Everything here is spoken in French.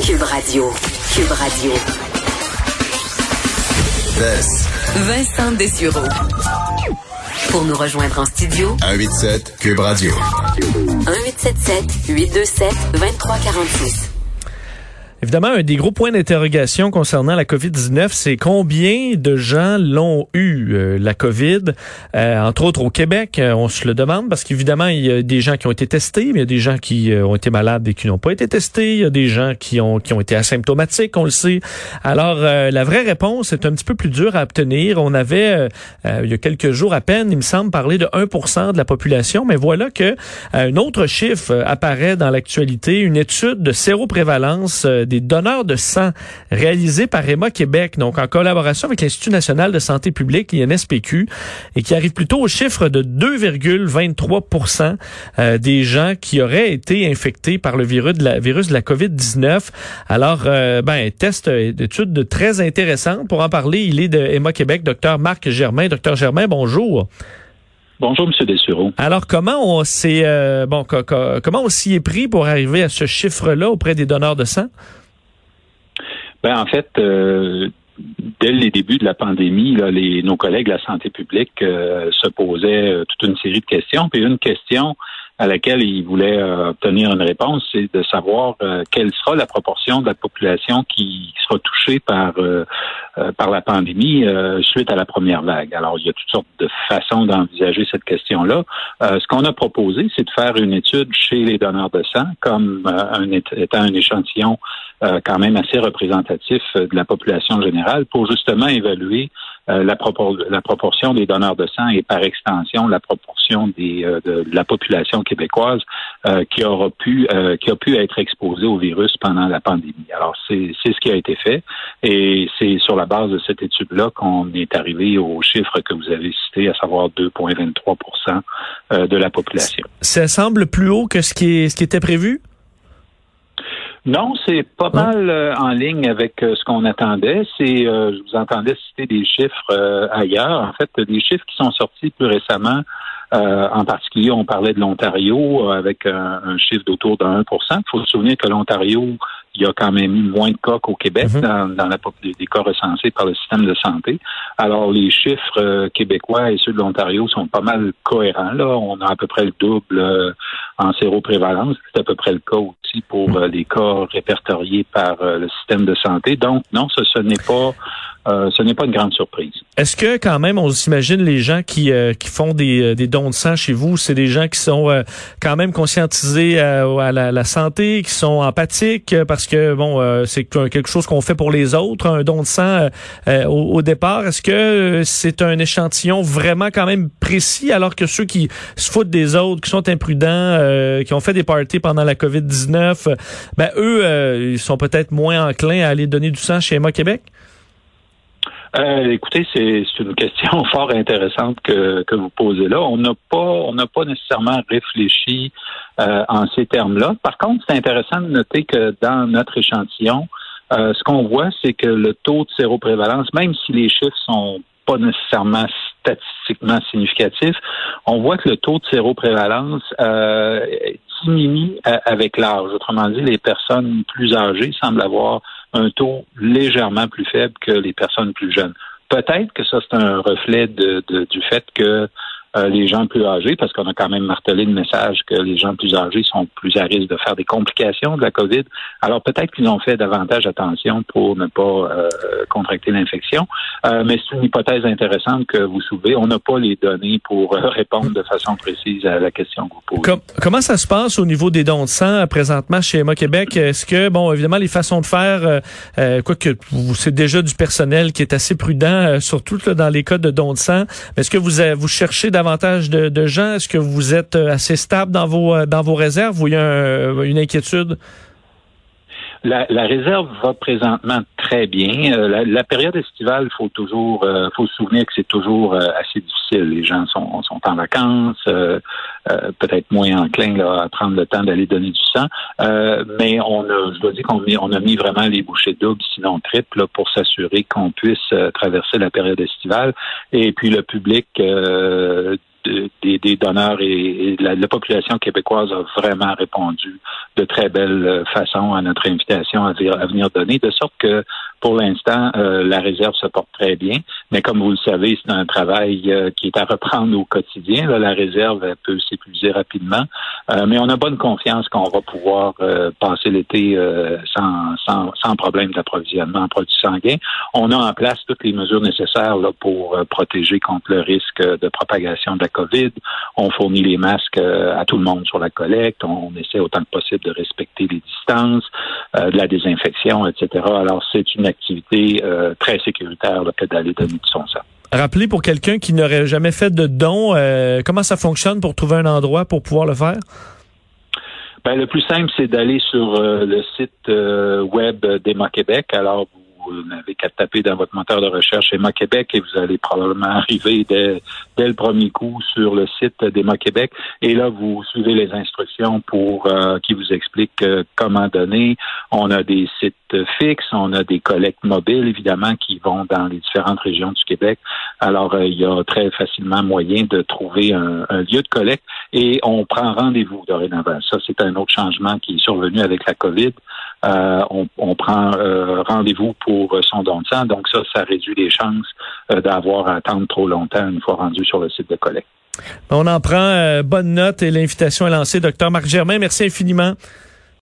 Cube Radio. Cube Radio. Vincent Dessureau. Pour nous rejoindre en studio, 187 Cube Radio. 1877 827 2346. Évidemment, un des gros points d'interrogation concernant la COVID-19, c'est combien de gens l'ont eu, euh, la COVID, euh, entre autres au Québec. Euh, on se le demande parce qu'évidemment, il y a des gens qui ont été testés, mais il y a des gens qui ont été malades et qui n'ont pas été testés. Il y a des gens qui ont, qui ont été asymptomatiques, on le sait. Alors, la vraie réponse est un petit peu plus dure à obtenir. On avait, il y a quelques jours à peine, il me semble, parlé de 1% de la population, mais voilà que un autre chiffre apparaît dans l'actualité, une étude de séroprévalence des donneurs de sang réalisés par Emma Québec, donc en collaboration avec l'Institut national de santé publique, l'INSPQ, et qui arrive plutôt au chiffre de 2,23 euh, des gens qui auraient été infectés par le virus de la, virus de la COVID-19. Alors, euh, ben, test d'étude très intéressant. Pour en parler, il est de Emma Québec, docteur Marc Germain. Docteur Germain, bonjour. Bonjour, M. Dessureau. Alors, comment on s'est euh, bon, comment on s'y est pris pour arriver à ce chiffre-là auprès des donneurs de sang? Ben, en fait, euh, dès les débuts de la pandémie, là, les, nos collègues de la santé publique euh, se posaient euh, toute une série de questions. Puis une question à laquelle ils voulaient obtenir une réponse, c'est de savoir quelle sera la proportion de la population qui sera touchée par par la pandémie suite à la première vague. Alors, il y a toutes sortes de façons d'envisager cette question-là. ce qu'on a proposé, c'est de faire une étude chez les donneurs de sang, comme un, étant un échantillon euh, quand même assez représentatif euh, de la population générale pour justement évaluer euh, la, la, proportion des donneurs de sang et par extension la proportion des, de, la population québécoise qui aura pu qui a pu être exposée au virus pendant la pandémie. Alors c'est ce qui a été fait et c'est sur la base de cette étude-là qu'on est arrivé au chiffre que vous avez cité, à savoir 2,23% de la population. Ça semble plus haut que ce qui, est, ce qui était prévu? Non, c'est pas mal euh, en ligne avec euh, ce qu'on attendait. C'est, euh, je vous entendais citer des chiffres ailleurs. En fait, des chiffres qui sont sortis plus récemment. en particulier, on parlait de l'Ontario avec un, chiffre d'autour de 1% Il faut se souvenir que l'Ontario, il y a quand même eu moins de cas qu'au Québec mhm. dans, dans la, des cas recensés par le système de santé. Alors, les chiffres québécois et ceux de l'Ontario sont pas mal cohérents. Là, on a à peu près le double en séroprévalence. C'est à peu près le cas pour mhm. les cas répertoriés par euh, le système de santé. Donc, non, ce, ce n'est pas euh, ce n'est pas une grande surprise. Est-ce que quand même, on s'imagine les gens qui, euh, qui font des, des, dons de sang chez vous, c'est des gens qui sont quand même conscientisés à, la, santé, qui sont empathiques, parce que bon, c'est quelque chose qu'on fait pour les autres, un don de sang au, départ. Est-ce que c'est un échantillon vraiment quand même précis, alors que ceux qui se foutent des autres, qui sont imprudents, qui ont fait des parties pendant la COVID-19, ben eux, euh, ils sont peut-être moins enclins à aller donner du sang chez Emma Québec? Euh, écoutez, c'est une question fort intéressante que, que vous posez là. On n'a pas, on n'a pas nécessairement réfléchi euh, en ces termes-là. Par contre, c'est intéressant de noter que dans notre échantillon, ce qu'on voit, c'est que le taux de séroprévalence, même si les chiffres sont pas nécessairement statistiquement significatifs, on voit que le taux de séroprévalence euh, diminue euh, avec l'âge. Autrement dit, les personnes plus âgées semblent avoir un taux légèrement plus faible que les personnes plus jeunes. Peut-être que ça, c'est un reflet du fait que euh, les gens plus âgés, parce qu'on a quand même martelé le message que les gens plus âgés sont plus à risque de faire des complications de la COVID. Alors peut-être qu'ils ont fait davantage attention pour ne pas euh, contracter l'infection. Euh, mais c'est une hypothèse intéressante que vous soulevez. On n'a pas les données pour répondre de façon précise à la question que vous posez. comment ça se passe au niveau des dons de sang présentement chez Emma Québec? Est-ce que, bon, évidemment, les façons de faire, quoi que c'est déjà du personnel qui est assez prudent, surtout dans les cas de dons de sang, est-ce que vous, vous cherchez davantage de, gens? Est-ce que vous êtes euh, assez stable dans vos, euh, dans vos réserves ou il y a une inquiétude? La, réserve va présentement très bien. la, période estivale, faut toujours, faut se souvenir que c'est toujours assez difficile. Les gens sont, sont en vacances, peut-être moins enclins à prendre le temps d'aller donner du sang. mais on a, je dois dire qu'on on a mis vraiment les bouchées doubles, sinon triples, pour s'assurer qu'on puisse traverser la période estivale. Et puis le public des, donneurs et, la, population québécoise a vraiment répondu de très belle façon à notre invitation à, venir donner, de sorte que pour l'instant, la réserve se porte très bien. Mais comme vous le savez, c'est un travail qui est à reprendre au quotidien. la réserve peut s'épuiser rapidement, mais on a bonne confiance qu'on va pouvoir passer l'été sans, sans, sans problème d'approvisionnement en produits sanguins. On a en place toutes les mesures nécessaires là, pour protéger contre le risque de propagation de la COVID. On fournit les masques euh, à tout le monde sur la collecte. On essaie autant que possible de respecter les distances, euh, de la désinfection, etc. Alors, c'est une activité euh, très sécuritaire là, que d'aller donner du son sang. Rappelez pour quelqu'un qui n'aurait jamais fait de don, comment ça fonctionne pour trouver un endroit pour pouvoir le faire? Ben, le plus simple, c'est d'aller sur le site web d'Emma Québec. Alors, vous vous n'avez qu'à taper dans votre moteur de recherche Emma Québec et vous allez probablement arriver dès, le premier coup sur le site d'Emma Québec. Et là, vous suivez les instructions pour euh, qui vous expliquent euh, comment donner. On a des sites fixes, on a des collectes mobiles, évidemment, qui vont dans les différentes régions du Québec. Alors, euh, il y a très facilement moyen de trouver un, lieu de collecte et on prend rendez-vous dorénavant. Ça, c'est un autre changement qui est survenu avec la COVID. On, on, prend rendez-vous pour pour son don de sang. Donc ça, ça réduit les chances euh, d'avoir à attendre trop longtemps une fois rendu sur le site de collecte. On en prend euh, bonne note et l'invitation est lancée. Docteur Marc Germain, merci infiniment.